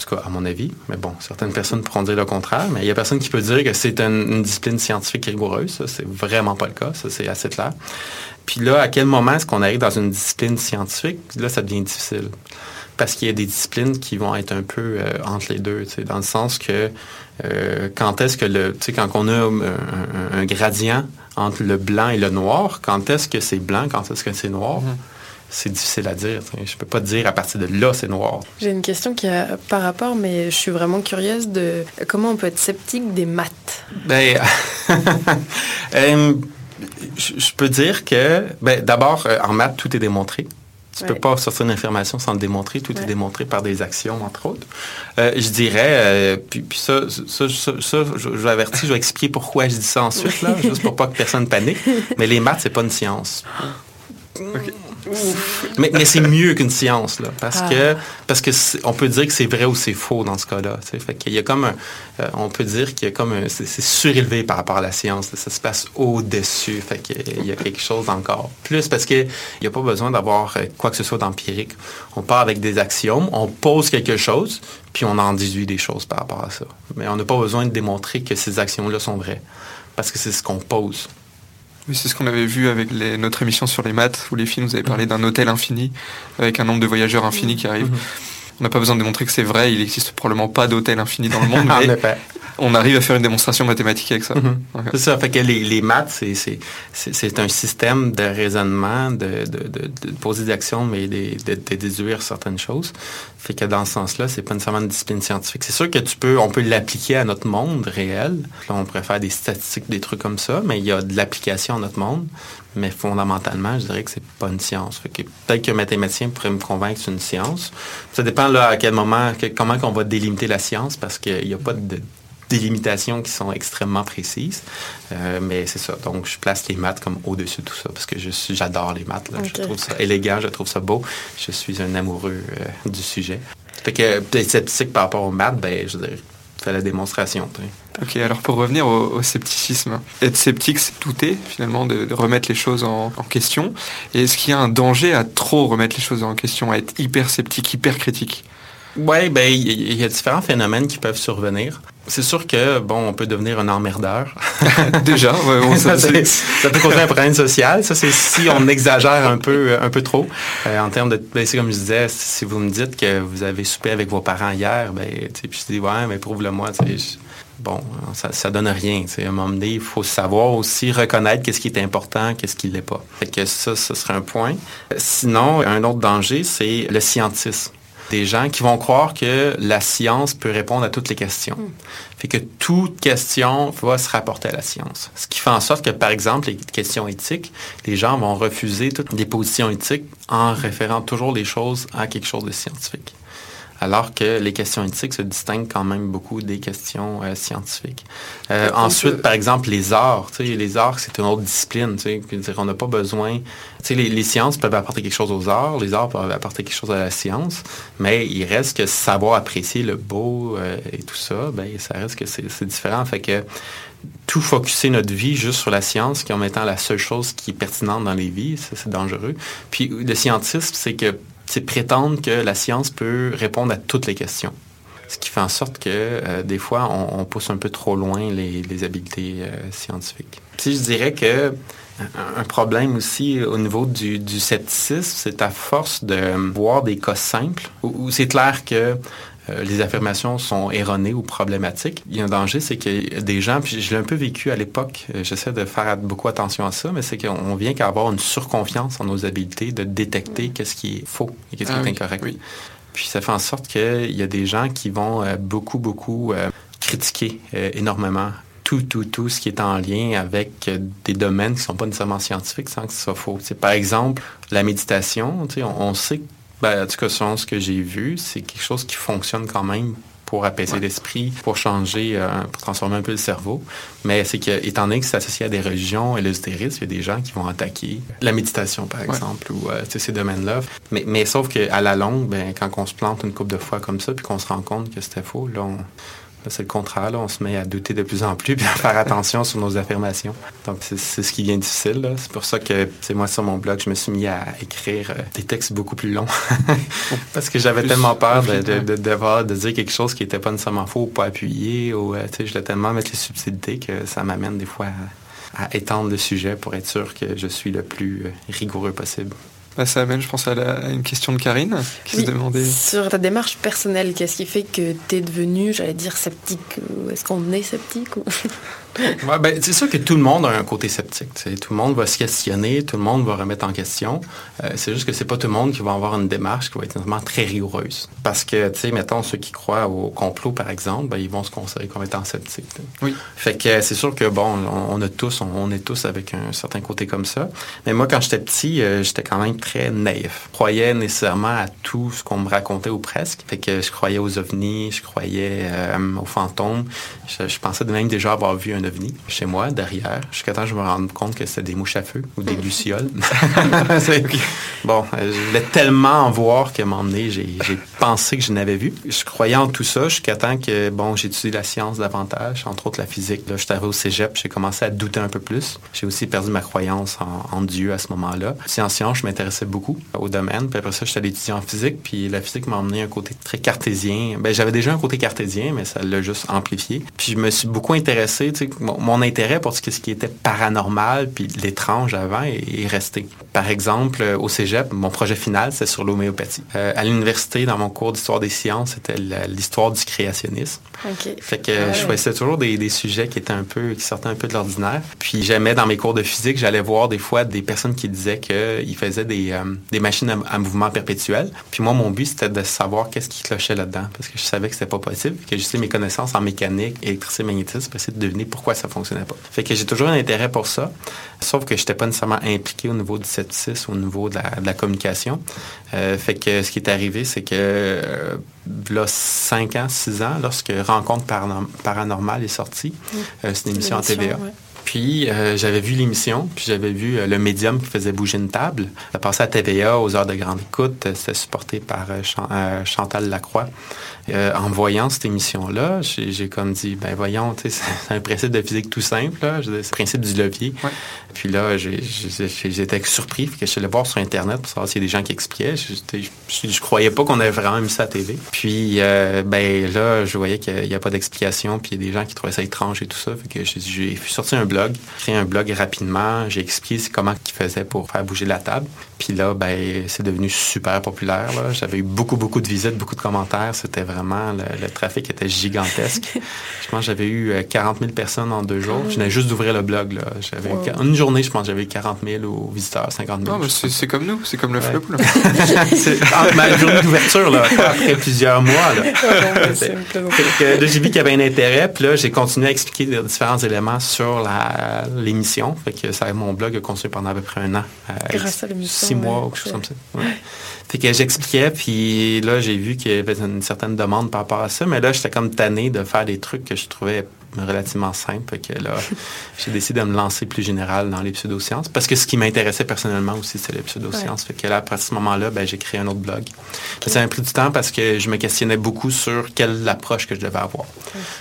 En tout cas, à mon avis. Mais bon, certaines personnes pourront dire le contraire, mais il y a personne qui peut dire que c'est une, discipline scientifique rigoureuse. Ça, c'est vraiment pas le cas. Ça, c'est assez clair. Puis là, à quel moment est-ce qu'on arrive dans une discipline scientifique? Là, ça devient difficile. Parce qu'il y a des disciplines qui vont être un peu euh, entre les deux, dans le sens que euh, quand est-ce que le, quand on a un, gradient entre le blanc et le noir, quand est-ce que c'est blanc, quand est-ce que c'est noir? C'est difficile à dire. Je peux pas dire à partir de là, c'est noir. J'ai une question qui a par rapport, mais je suis vraiment curieuse de comment on peut être sceptique des maths. Ben, euh, je peux dire que, ben, d'abord, euh, en maths, tout est démontré. Tu ne peux pas sortir une information sans le démontrer. Tout est démontré par des actions, entre autres. Euh, je dirais, puis, puis, ça, ça, ça, je, je vais avertir, je vais expliquer pourquoi je dis ça ensuite, là, juste pour pas que personne panique. Mais les maths, c'est pas une science. Mais, mais c'est mieux qu'une science, là, parce ah. que parce que on peut dire que c'est vrai ou c'est faux dans ce cas-là. Fait qu'il y a comme un, euh, on peut dire qu'il y a comme c'est surélevé par rapport à la science. ça se passe au-dessus. Fait qu'il y a quelque chose encore plus parce qu'il n'y a pas besoin d'avoir euh, quoi que ce soit d'empirique. On part avec des axiomes, on pose quelque chose, puis on en déduit des choses par rapport à ça. Mais on n'a pas besoin de démontrer que ces axiomes-là sont vrais parce que c'est ce qu'on pose. Oui, c'est ce qu'on avait vu avec notre émission sur les maths, où les filles nous avaient parlé d'un hôtel infini, avec un nombre de voyageurs infini qui arrivent. Mhm. On n'a pas besoin de démontrer que c'est vrai, il n'existe probablement pas d'hôtel infini dans le monde, mais on arrive à faire une démonstration mathématique avec ça. Mhm. C'est ça, fait que les, maths, c'est un système de raisonnement, de, poser des actions, mais de, déduire certaines choses. Fait que dans ce sens-là, c'est pas nécessairement une discipline scientifique. C'est sûr que tu peux, on peut l'appliquer à notre monde réel. on pourrait faire des statistiques, des trucs comme ça, mais il y a de l'application à notre monde. Mais fondamentalement, je dirais que c'est pas une science. peut-être qu'un mathématicien pourrait me convaincre que c'est une science. Ça dépend là à quel moment, comment on va délimiter la science, parce qu'il n'y a pas de délimitations qui sont extrêmement précises. Euh, mais c'est ça. Donc, je place les maths comme au-dessus de tout ça parce que je suis, j'adore les maths. Je trouve ça élégant, je trouve ça beau. Je suis un amoureux euh, du sujet. Fait que être sceptique par rapport aux maths, ben, je dirais, fais la démonstration. Ok, alors pour revenir au, scepticisme, être sceptique, c'est douter finalement de, remettre les choses en, en question. Et est-ce qu'il y a un danger à trop remettre les choses en question, à être hyper sceptique, hyper critique? Oui, ben il y, a différents phénomènes qui peuvent survenir. C'est sûr que, bon, on peut devenir un emmerdeur. Déjà, ouais, ça, ça, peut causer un problème social. Ça, c'est si on exagère un peu, un peu trop. Euh, en termes de, ben, c'est comme je disais, si vous me dites que vous avez soupé avec vos parents hier, ben, puis je dis, ouais, mais prouve-le-moi, bon, ça, ça donne rien. À un moment donné, il faut savoir aussi reconnaître qu'est-ce qui est important, qu'est-ce qui l'est pas. Fait que ça, ce serait un point. Sinon, un autre danger, c'est le scientisme des gens qui vont croire que la science peut répondre à toutes les questions. Hmm. Fait que toute question va se rapporter à la science. Ce qui fait en sorte que, par exemple, les questions éthiques, les gens vont refuser toutes les positions éthiques en référant toujours les choses à quelque chose de scientifique alors que les questions éthiques se distinguent quand même beaucoup des questions euh, scientifiques. Euh, ensuite, par exemple, les arts. Les arts, c'est une autre discipline. On n'a pas besoin... Les, les sciences peuvent apporter quelque chose aux arts, les arts peuvent apporter quelque chose à la science, mais il reste que savoir apprécier le beau euh, et tout ça, ben, ça reste que c'est différent. Fait que tout focuser notre vie juste sur la science comme étant la seule chose qui est pertinente dans les vies, c'est dangereux. Puis le scientisme, c'est que c'est prétendre que la science peut répondre à toutes les questions. Ce qui fait en sorte que euh, des fois, on, pousse un peu trop loin les, habiletés euh, scientifiques. Puis je dirais que un problème aussi au niveau du, scepticisme, c'est à force de voir des cas simples où c'est clair que euh, les affirmations sont erronées ou problématiques. Il y a un danger, c'est que des gens, puis je l'ai un peu vécu à l'époque, euh, j'essaie de faire beaucoup attention à ça, mais c'est qu'on vient qu'à avoir une surconfiance en nos habiletés de détecter qu'est-ce qui est faux et qu'est-ce qui est ah incorrect. Puis ça fait en sorte qu'il y a des gens qui vont euh, beaucoup, beaucoup critiquer énormément tout, tout, tout ce qui est en lien avec des domaines qui ne sont pas nécessairement scientifiques sans que ce soit faux. par exemple, la méditation, on, on sait que ben, en tout cas, selon ce que j'ai vu, c'est quelque chose qui fonctionne quand même pour apaiser l'esprit, pour changer, euh, pour transformer un peu le cerveau. Mais c'est que, étant donné que c'est associé à des religions et l'ésotérisme, il y a des gens qui vont attaquer la méditation, par exemple, ou euh, ces domaines-là. Mais, mais sauf qu'à la longue, ben, quand on se plante une couple de fois comme ça, puis qu'on se rend compte que c'était faux, là, on, c'est le contraire. Là. On se met à douter de plus en plus puis à faire attention sur nos affirmations. Donc, c'est ce qui vient difficile. C'est pour ça que, c'est moi, sur mon blog, je me suis mis à écrire euh, des textes beaucoup plus longs. Parce que j'avais tellement peur de, de, de, dire quelque chose qui n'était pas nécessairement faux ou pas appuyé. Ou, euh, je voulais tellement mettre les subtilités que ça m'amène des fois à, à, étendre le sujet pour être sûr que je suis le plus euh, rigoureux possible. Bah, ça amène, je pense, à, une question de Karine qui se demandait. Sur ta démarche personnelle, qu'est-ce qui fait que tu es devenu, j'allais dire, sceptique Est-ce qu'on est sceptique Ouais, ben, c'est sûr que tout le monde a un côté sceptique. t'sais. Tout le monde va se questionner, tout le monde va remettre en question. Euh, c'est juste que c'est pas tout le monde qui va avoir une démarche qui va être nécessairement très rigoureuse. Parce que, tu sais, mettons, ceux qui croient au complot, par exemple, ben, ils vont se considérer comme étant sceptiques. t'sais. Oui. Fait que c'est sûr que, bon, on, on a tous, on, on est tous avec un certain côté comme ça. Mais moi, quand j'étais petit, euh, j'étais quand même très naïf. Je croyais nécessairement à tout ce qu'on me racontait ou presque. Fait que je croyais aux ovnis, je croyais euh, aux fantômes. Je, je pensais de même déjà avoir vu un ovni chez moi, derrière, jusqu'à temps que je me rende compte que c'était des mouches à feu ou des lucioles. C'est- bon, euh, je voulais tellement en voir qu'à un moment donné, j'ai pensé que je n'avais vu. Je croyais en tout ça jusqu'à temps que, bon, j'ai étudié la science davantage, entre autres la physique. Là, j'étais arrivé au cégep, j'ai commencé à douter un peu plus. J'ai aussi perdu ma croyance en, en Dieu à ce moment-là. Si en science, je m'intéressais beaucoup au domaine. Puis après ça, j'étais allé étudier en physique. Puis la physique m'a emmené un côté très cartésien. Ben, j'avais déjà un côté cartésien, mais ça l'a juste amplifié. Puis je me suis beaucoup intéressé. tu sais, Mon, mon intérêt pour ce qui ce qui était paranormal puis l'étrange avant est, est resté. Par exemple, euh, au cégep, mon projet final, c'est sur l'homéopathie. Euh, à l'université, dans mon cours d'histoire des sciences, c'était l'histoire du créationnisme. Fait que Ah ouais. je choisissais toujours des, des sujets qui étaient un peu, qui sortaient un peu de l'ordinaire. Puis j'aimais dans mes cours de physique, j'allais voir des fois des personnes qui disaient qu'ils faisaient des, euh, des machines à, à mouvement perpétuel. Puis moi, mon but, c'était de savoir qu'est-ce qui clochait là-dedans. Parce que je savais que c'était pas possible. Que j'utilisais mes connaissances en mécanique, électricité, magnétisme essayer de deviner pourquoi ça fonctionnait pas. Fait que j'ai toujours un intérêt pour ça. Sauf que j'étais pas nécessairement impliqué au niveau du scepticisme, au niveau de la, de la communication. Euh, fait que ce qui est arrivé, c'est que euh, là, 5 ans, 6 ans, lorsque Rencontre Paranorm- Paranormale est sortie, euh, c'est une émission à TVA. ouais. Puis euh, j'avais vu l'émission, puis j'avais vu euh, le médium qui faisait bouger une table. Ça passait à TVA aux heures de grande écoute. C'était supporté par euh, Chan- Chantal Lacroix. En voyant cette émission-là, j'ai comme dit, ben voyons, c'est un principe de physique tout simple, C'est le principe du levier. Puis là, j'étais surpris, puis que je suis allé voir sur Internet pour savoir s'il y a des gens qui expliquaient. Je, je croyais pas qu'on avait vraiment mis ça à TV. Puis, ben là, je voyais qu'il n'y a, pas d'explication, puis il y a des gens qui trouvaient ça étrange et tout ça. Fait que j'ai- j'ai sorti un blog, un blog rapidement. J'ai expliqué comment ils faisaient pour faire bouger la table. Puis là, ben, c'est devenu super populaire. J'avais eu beaucoup, beaucoup de visites, beaucoup de commentaires. C'était vraiment, le, le trafic était gigantesque. je pense que j'avais eu euh, 40 000 personnes en deux jours. Je venais juste d'ouvrir le blog. là. J'avais eu Wow. qua- une journée, je pense, j'avais eu 40 000 aux visiteurs, 50 000. Non, mais c'est comme nous, c'est comme le Ouais. flop. Là. C'est ah, ma journée d'ouverture, là, après plusieurs mois. Là. là, j'ai vu qu'il y avait un intérêt, puis là, j'ai continué à expliquer les différents éléments sur l'émission. Fait que ça, mon blog a continué pendant à peu près un an. euh, Grâce à l'émission, Six mois ou quelque chose comme ça. Ouais. Fait que j'expliquais, puis là, j'ai vu qu'il y avait une certaine demande par rapport à ça, mais là, j'étais comme tanné de faire des trucs que je trouvais relativement simples. Fait que là, j'ai décidé de me lancer plus général dans les pseudosciences, parce que ce qui m'intéressait personnellement aussi, c'était les pseudosciences. Fait que là, après ce moment-là, ben, j'ai créé un autre blog. Ça m'a pris du temps parce que je me questionnais beaucoup sur quelle approche que je devais avoir.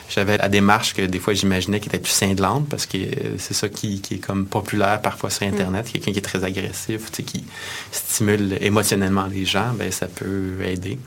J'avais la démarche que des fois j'imaginais qui était plus cinglante parce que euh, c'est ça qui, qui est comme populaire parfois sur Internet. Quelqu'un qui est très agressif, tu sais, qui stimule émotionnellement les gens, ben ça peut aider.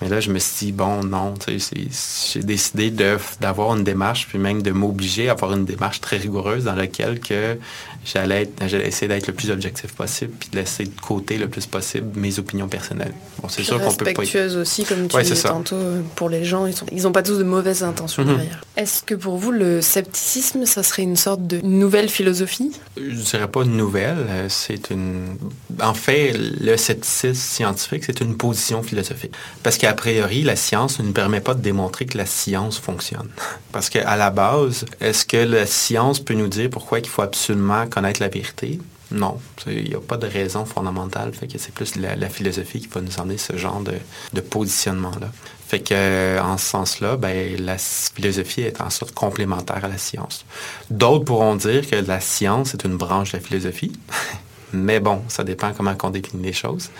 Mais là, je me suis dit, bon, non, tu sais, c'est- j'ai décidé de- d'avoir une démarche, puis même de m'obliger à avoir une démarche très rigoureuse dans laquelle que j'allais être- j'allais essayer d'être le plus objectif possible, puis de laisser de côté le plus possible mes opinions personnelles. Bon, c'est sûr qu'on peut pas... respectueuse aussi, comme tu Ouais, disais tantôt, euh, pour les gens. Ils sont, ils ont pas tous de mauvaises intentions Mhm. derrière. Est-ce que pour vous, le scepticisme, ça serait une sorte de nouvelle philosophie? Je dirais pas une nouvelle, euh, c'est une... En fait, le scepticisme scientifique, c'est une position philosophique. Parce qu'a priori, la science ne permet pas de démontrer que la science fonctionne. Parce qu'à la base, est-ce que la science peut nous dire pourquoi il faut absolument connaître la vérité? Non, il n'y a pas de raison fondamentale. Fait que c'est plus la, philosophie qui va nous emmener ce genre de, positionnement-là. Fait que, euh, en ce sens-là, ben, la philosophie est en sorte complémentaire à la science. D'autres pourront dire que la science est une branche de la philosophie. Mais bon, ça dépend comment on définit les choses.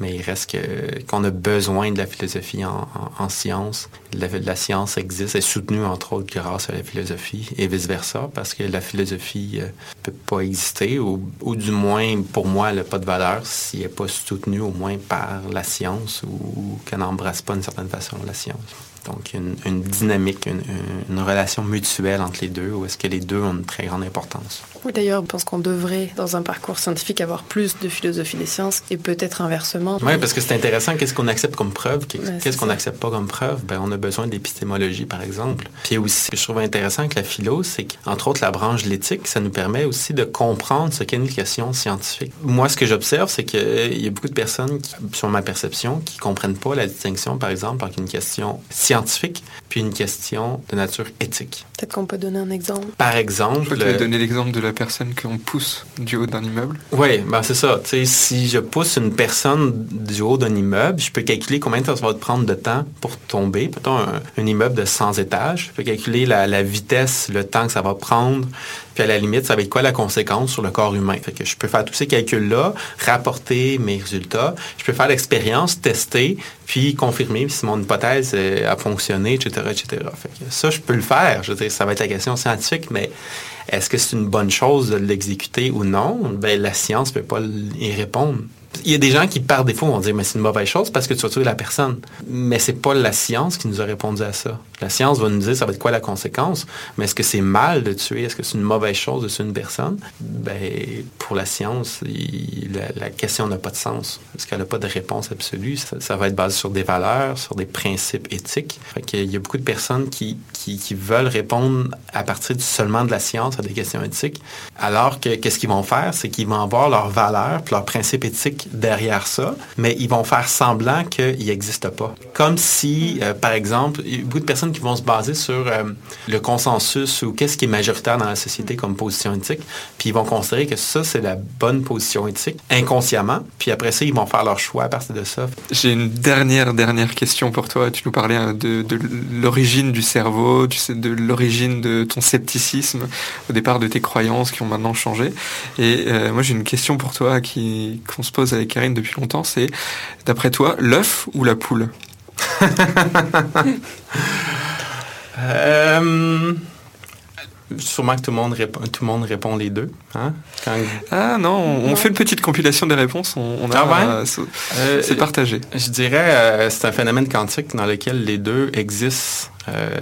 Mais il reste qu'on a besoin de la philosophie en, en- en science. La, science existe, est soutenue entre autres grâce à la philosophie et vice-versa, parce que la philosophie ne peut pas exister, ou, ou du moins, pour moi, elle n'a pas de valeur si elle n'est pas soutenue au moins par la science ou qu'elle n'embrasse pas d'une certaine façon la science. Donc, une, une dynamique, une, une, relation mutuelle entre les deux, où est-ce que les deux ont une très grande importance. Oui, d'ailleurs, je pense qu'on devrait, dans un parcours scientifique, avoir plus de philosophie des sciences et peut-être inversement. Oui, parce que c'est intéressant. Qu'est-ce qu'on accepte comme preuve? Qu'est-ce qu'on n'accepte pas comme preuve? Ben, on a besoin d'épistémologie, par exemple. Puis aussi, ce que je trouve intéressant avec la philo, c'est qu'entre autres, la branche de l'éthique, ça nous permet aussi de comprendre ce qu'est une question scientifique. Moi, ce que j'observe, c'est qu'il y a beaucoup de personnes, qui, sur ma perception, qui comprennent pas la distinction, par exemple, entre une question scientifique puis une question de nature éthique. Peut-être qu'on peut donner un exemple. Par exemple... Tu peux donner l'exemple de la personne qu'on pousse du haut d'un immeuble? Oui, ben c'est ça. sais, si je pousse une personne du haut d'un immeuble, je peux calculer combien de temps ça va te prendre de temps pour tomber. Mettons un, un immeuble de 100 étages. Je peux calculer la, la, vitesse, le temps que ça va prendre. À la limite, ça va être quoi la conséquence sur le corps humain? Fait que je peux faire tous ces calculs-là, rapporter mes résultats. Je peux faire l'expérience, tester, puis confirmer si mon hypothèse a fonctionné, etc., etc. Fait que ça, je peux le faire. Je veux dire, ça va être la question scientifique, mais est-ce que c'est une bonne chose de l'exécuter ou non? Ben, la science ne peut pas y répondre. Il y a des gens qui, par défaut, vont dire, mais c'est une mauvaise chose parce que tu vas tuer la personne. Mais c'est pas la science qui nous a répondu à ça. La science va nous dire, ça va être quoi la conséquence? Mais est-ce que c'est mal de tuer? Est-ce que c'est une mauvaise chose de tuer une personne? Ben, pour la science, la, question n'a pas de sens. Parce qu'elle n'a pas de réponse absolue. Ça, va être basé sur des valeurs, sur des principes éthiques. Fait qu'il y a beaucoup de personnes qui, veulent répondre à partir seulement de la science à des questions éthiques. Alors que, qu'est-ce qu'ils vont faire? C'est qu'ils vont avoir leurs valeurs puis leurs principes éthiques derrière ça, mais ils vont faire semblant qu'il n'existe pas. Comme si, euh, par exemple, beaucoup de personnes qui vont se baser sur euh, le consensus ou qu'est-ce qui est majoritaire dans la société comme position éthique, puis ils vont considérer que ça, c'est la bonne position éthique, inconsciemment, puis après ça, ils vont faire leur choix à partir de ça. J'ai une dernière, dernière question pour toi. Tu nous parlais hein, de, l'origine du cerveau, de l'origine de ton scepticisme, au départ de tes croyances qui ont maintenant changé. Et euh, moi, j'ai une question pour toi qu'on se pose avec Karine depuis longtemps, c'est d'après toi, l'œuf ou la poule euh, Sûrement que tout le monde répond, tout le monde répond les deux. Hein? Quand... Ah non, on, on, fait une petite compilation des réponses. On, on ah ouais? euh, c'est partagé. Je dirais, euh, c'est un phénomène quantique dans lequel les deux existent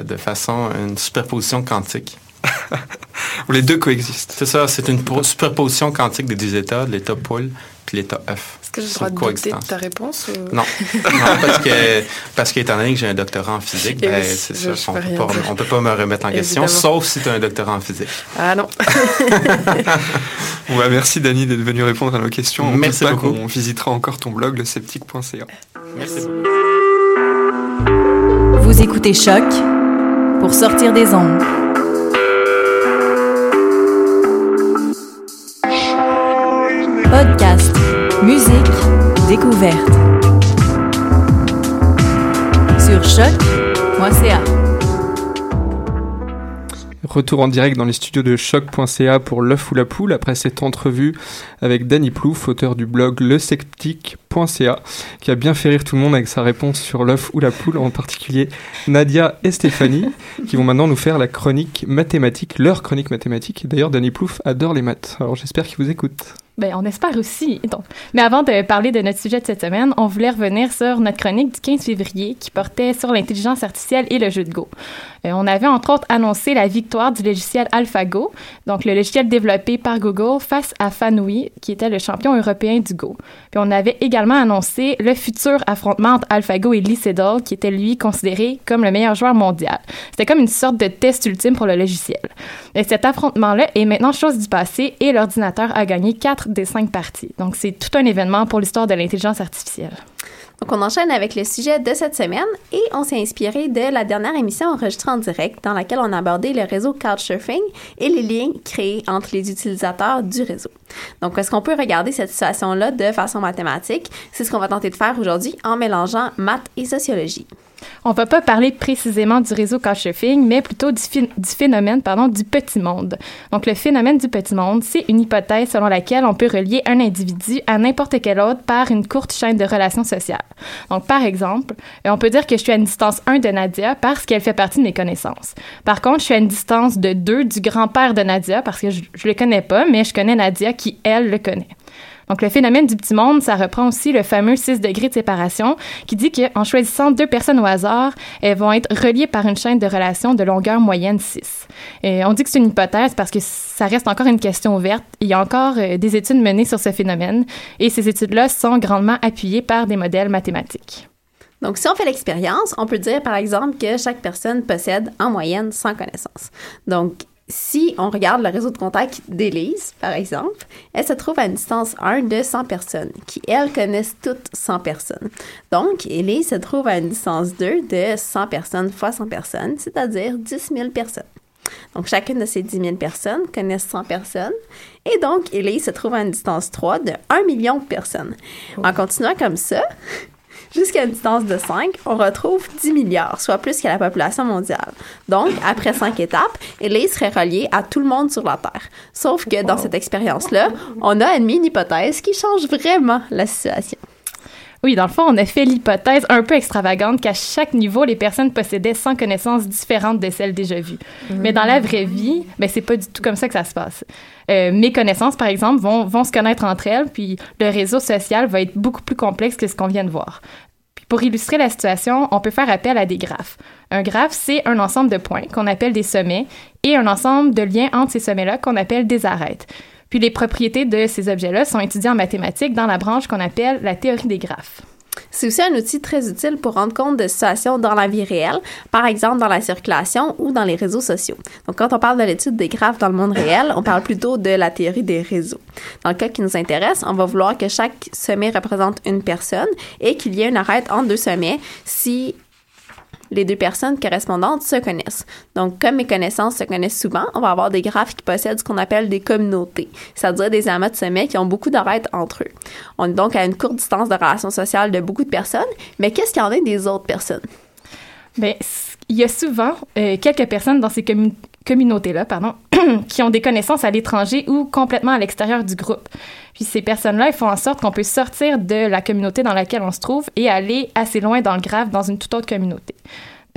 de façon une superposition quantique. Où les deux coexistent. C'est ça, c'est une superposition quantique des deux états, de l'état poule puis l'état œuf. Est-ce que j'ai le droit de douter de ta réponse ou... Non. non, parce que parce qu'étant donné que j'ai un doctorat en physique, ben, c'est ça, on pas, on peut pas me remettre en question, sauf si tu as un doctorat en physique. Ah non. ouais, merci Dani d'être venu répondre à nos questions. On merci beaucoup. On visitera encore ton blog, le sceptique.ca. Merci beaucoup. Vous écoutez Choc pour sortir des ondes. Podcast, musique, découverte. Sur choc.ca. Retour en direct dans les studios de choc.ca pour l'œuf ou la poule après cette entrevue avec Danny Plouf, auteur du blog lesceptique.ca, qui a bien fait rire tout le monde avec sa réponse sur l'œuf ou la poule, en particulier Nadia et Stéphanie, qui vont maintenant nous faire la chronique mathématique, leur chronique mathématique. D'ailleurs, Danny Plouf adore les maths, alors j'espère qu'il vous écoute. Ben, on espère aussi. Donc. Mais avant de parler de notre sujet de cette semaine, on voulait revenir sur notre chronique du 15 février qui portait sur l'intelligence artificielle et le jeu de Go. Euh, on avait entre autres annoncé la victoire du logiciel AlphaGo, donc le logiciel développé par Google face à Fanui, qui était le champion européen du Go. Puis on avait également annoncé le futur affrontement entre AlphaGo et Lee Sedol, qui était lui considéré comme le meilleur joueur mondial. C'était comme une sorte de test ultime pour le logiciel. Et cet affrontement-là est maintenant chose du passé et l'ordinateur a gagné 4 des 5 parties. Donc c'est tout un événement pour l'histoire de l'intelligence artificielle. Donc, on enchaîne avec le sujet de cette semaine et on s'est inspiré de la dernière émission enregistrée en direct dans laquelle on a abordé le réseau Couchsurfing et les liens créés entre les utilisateurs du réseau. Donc, est-ce qu'on peut regarder cette situation-là de façon mathématique? C'est ce qu'on va tenter de faire aujourd'hui en mélangeant maths et sociologie. On va pas parler précisément du réseau Couchsurfing, mais plutôt du, phénomène pardon, du petit monde. Donc, le phénomène du petit monde, c'est une hypothèse selon laquelle on peut relier un individu à n'importe quel autre par une courte chaîne de relations sociales. Donc, par exemple, on peut dire que je suis à une distance 1 de Nadia parce qu'elle fait partie de mes connaissances. Par contre, je suis à une distance de 2 du grand-père de Nadia parce que je ne le connais pas, mais je connais Nadia qui, elle, le connaît. Donc, le phénomène du petit monde, ça reprend aussi le fameux 6 degrés de séparation qui dit qu'en choisissant deux personnes au hasard, elles vont être reliées par une chaîne de relations de longueur moyenne 6. Et on dit que c'est une hypothèse parce que ça reste encore une question ouverte. Il y a encore euh, des études menées sur ce phénomène et ces études-là sont grandement appuyées par des modèles mathématiques. Donc, si on fait l'expérience, on peut dire, par exemple, que chaque personne possède en moyenne 100 connaissances. Donc, si on regarde le réseau de contacts d'Élise, par exemple, elle se trouve à une distance 1 de 100 personnes, qui, elles, connaissent toutes 100 personnes. Donc, Élise se trouve à une distance 2 de 100 personnes fois 100 personnes, c'est-à-dire 10 000 personnes. Donc, chacune de ces 10 000 personnes connaissent 100 personnes. Et donc, Élise se trouve à une distance 3 de 1 million de personnes. En continuant comme ça, jusqu'à une distance de 5, on retrouve 10 milliards, soit plus que la population mondiale. Donc, après 5 étapes, Élise serait reliée à tout le monde sur la Terre. Sauf que dans cette expérience-là, on a admis une hypothèse qui change vraiment la situation. Oui, dans le fond, on a fait l'hypothèse un peu extravagante qu'à chaque niveau, les personnes possédaient 100 connaissances différentes de celles déjà vues. Mais dans la vraie vie, ben, c'est pas du tout comme ça que ça se passe. Euh, mes connaissances, par exemple, vont, vont se connaître entre elles, puis le réseau social va être beaucoup plus complexe que ce qu'on vient de voir. Puis pour illustrer la situation, on peut faire appel à des graphes. Un graphe, c'est un ensemble de points qu'on appelle des sommets et un ensemble de liens entre ces sommets-là qu'on appelle des arêtes. Puis les propriétés de ces objets-là sont étudiées en mathématiques dans la branche qu'on appelle la théorie des graphes. C'est aussi un outil très utile pour rendre compte de situations dans la vie réelle, par exemple dans la circulation ou dans les réseaux sociaux. Donc, quand on parle de l'étude des graphes dans le monde réel, on parle plutôt de la théorie des réseaux. Dans le cas qui nous intéresse, on va vouloir que chaque sommet représente une personne et qu'il y ait une arête entre deux sommets si les deux personnes correspondantes se connaissent. Donc, comme mes connaissances se connaissent souvent, on va avoir des graphes qui possèdent ce qu'on appelle des communautés, c'est-à-dire des amas de sommets qui ont beaucoup d'arêtes entre eux. On est donc à une courte distance de relation sociale de beaucoup de personnes, mais qu'est-ce qu'il y en a des autres personnes? Bien, il y a souvent euh, quelques personnes dans ces communautés-là, pardon, qui ont des connaissances à l'étranger ou complètement à l'extérieur du groupe. Puis ces personnes-là, ils font en sorte qu'on peut sortir de la communauté dans laquelle on se trouve et aller assez loin dans le graphe dans une toute autre communauté.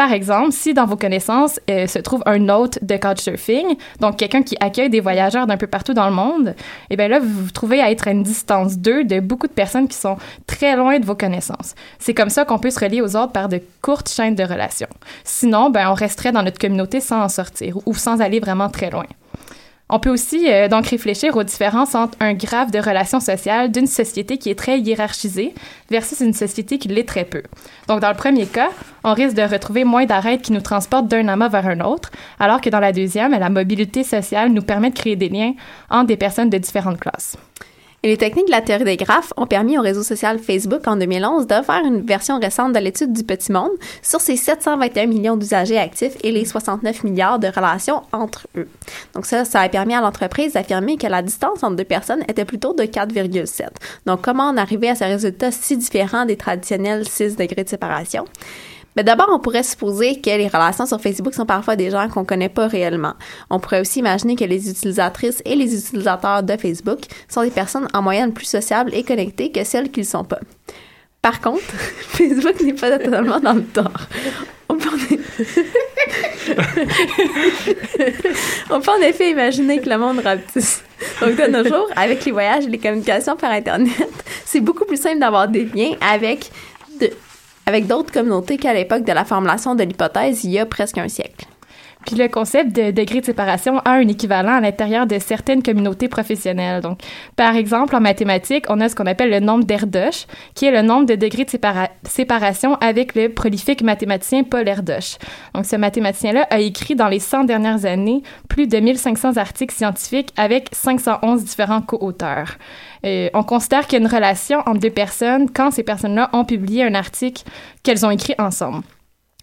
Par exemple, si dans vos connaissances euh, se trouve un hôte de Couchsurfing, donc quelqu'un qui accueille des voyageurs d'un peu partout dans le monde, et eh bien là, vous vous trouvez à être à une distance 2 de beaucoup de personnes qui sont très loin de vos connaissances. C'est comme ça qu'on peut se relier aux autres par de courtes chaînes de relations. Sinon, ben, on resterait dans notre communauté sans en sortir ou sans aller vraiment très loin. On peut aussi euh, donc réfléchir aux différences entre un graphe de relations sociales d'une société qui est très hiérarchisée versus une société qui l'est très peu. Donc dans le premier cas, on risque de retrouver moins d'arêtes qui nous transportent d'un amas vers un autre, alors que dans la deuxième, la mobilité sociale nous permet de créer des liens entre des personnes de différentes classes. Les techniques de la théorie des graphes ont permis au réseau social Facebook en 2011 de faire une version récente de l'étude du petit monde sur ses 721 millions d'usagers actifs et les 69 milliards de relations entre eux. Donc ça, ça a permis à l'entreprise d'affirmer que la distance entre deux personnes était plutôt de 4,7. Donc comment en arriver à ce résultat si différent des traditionnels 6 degrés de séparation? Mais d'abord, on pourrait supposer que les relations sur Facebook sont parfois des gens qu'on connaît pas réellement. On pourrait aussi imaginer que les utilisatrices et les utilisateurs de Facebook sont des personnes en moyenne plus sociables et connectées que celles qui ne sont pas. Par contre, Facebook n'est pas totalement dans le tort. On peut, en... effet imaginer que le monde rapetisse. Donc, de nos jours, avec les voyages et les communications par Internet, c'est beaucoup plus simple d'avoir des liens avec avec d'autres communautés qu'à l'époque de la formulation de l'hypothèse il y a presque un siècle. Puis le concept de degré de séparation a un équivalent à l'intérieur de certaines communautés professionnelles. Donc, par exemple, en mathématiques, on a ce qu'on appelle le nombre d'Erdos, qui est le nombre de degrés de séparation avec le prolifique mathématicien Paul Erdos. Donc, ce mathématicien-là a écrit dans les 100 dernières années plus de 1500 articles scientifiques avec 511 différents co-auteurs. Euh, on considère qu'il y a une relation entre deux personnes quand ces personnes-là ont publié un article qu'elles ont écrit ensemble.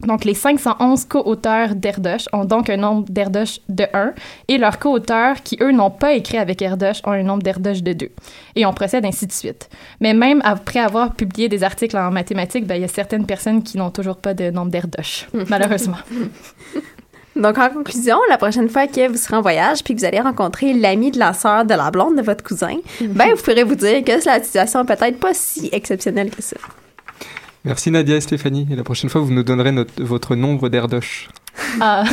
Donc, les 511 co-auteurs d'Erdoche ont donc un nombre d'Erdoche de 1 et leurs co-auteurs qui, eux, n'ont pas écrit avec Erdoche ont un nombre d'Erdoche de 2. Et on procède ainsi de suite. Mais même après avoir publié des articles en mathématiques, ben, il y a certaines personnes qui n'ont toujours pas de nombre d'Erdoche, malheureusement. Donc, en conclusion, la prochaine fois que vous serez en voyage puis que vous allez rencontrer l'ami de la sœur de la blonde de votre cousin, ben, vous pourrez vous dire que la situation peut-être pas si exceptionnelle que ça. Merci Nadia et Stéphanie. Et la prochaine fois, vous nous donnerez notre, votre nombre d'Erdoche. Ah.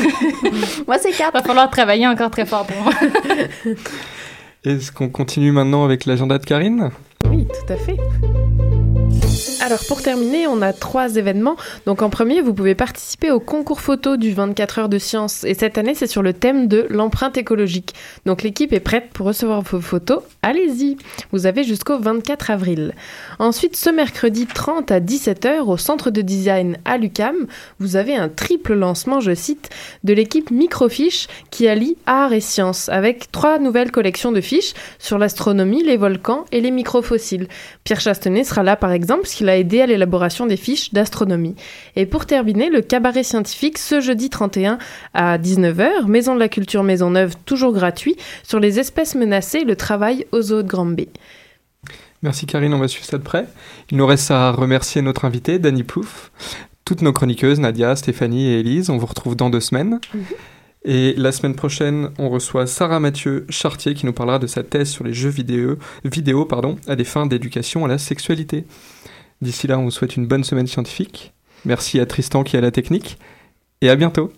moi, c'est 4. Va falloir travailler encore très fort pour moi. Est-ce qu'on continue maintenant avec l'agenda de Karine? Oui, tout à fait. Alors pour terminer, on a trois événements. Donc en premier, vous pouvez participer au concours photo du 24 heures de science et cette année c'est sur le thème de l'empreinte écologique. Donc l'équipe est prête pour recevoir vos photos. Allez-y, vous avez jusqu'au 24 avril. Ensuite, ce mercredi 30 à 17h au centre de design à l'UCAM, vous avez un triple lancement, je cite, de l'équipe Microfiche qui allie art et science avec trois nouvelles collections de fiches sur l'astronomie, les volcans et les microfossiles. Pierre Chastenay sera là par exemple puisqu'il a aidé à l'élaboration des fiches d'astronomie. Et pour terminer, le cabaret scientifique ce jeudi 31 à 19h, Maison de la Culture Maisonneuve, toujours gratuit, sur les espèces menacées et le travail aux eaux de Grande Baie. Merci Karine, on va suivre ça de près. Il nous reste à remercier notre invité, Dani Plouf, toutes nos chroniqueuses, Nadia, Stéphanie et Élise. On vous retrouve dans deux semaines. Et la semaine prochaine, on reçoit Sarah Mathieu Chartier qui nous parlera de sa thèse sur les jeux vidéo, vidéo pardon, à des fins d'éducation à la sexualité. D'ici là, on vous souhaite une bonne semaine scientifique. Merci à Tristan qui est à la technique. Et à bientôt.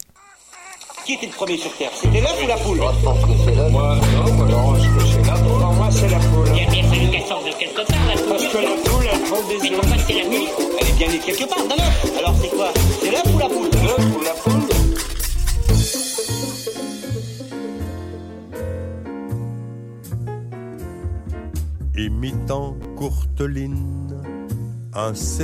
Qui était le premier sur Terre? C'était l'œuf ou la poule? Moi, je pense que c'est l'œuf. Moi, non, moi, non, je pense que c'est la poule. Non, moi, c'est la poule. Il y a bien fallu qu'elle sorte de quelque part, la poule. Parce que la poule, elle prend des Mais œufs. pourquoi c'est la nuit Elle est bien née quelque part. Alors c'est quoi? C'est l'œuf ou la poule? L'œuf ou la poule imitant Courteline, un